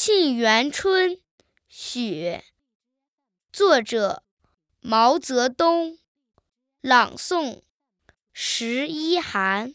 沁园春·雪，作者毛泽东，朗诵十一寒。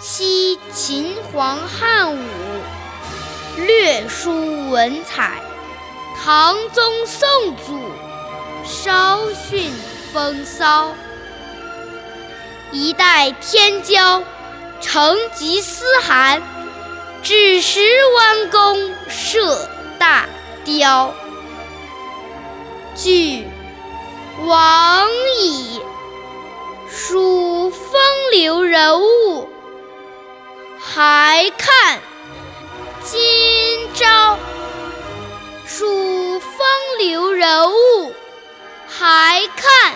惜秦皇汉武，略输文采；唐宗宋祖，稍逊风骚。一代天骄，成吉思汗，只识弯弓射大雕。俱往矣，数风流人物。还看今朝，数风流人物，还看。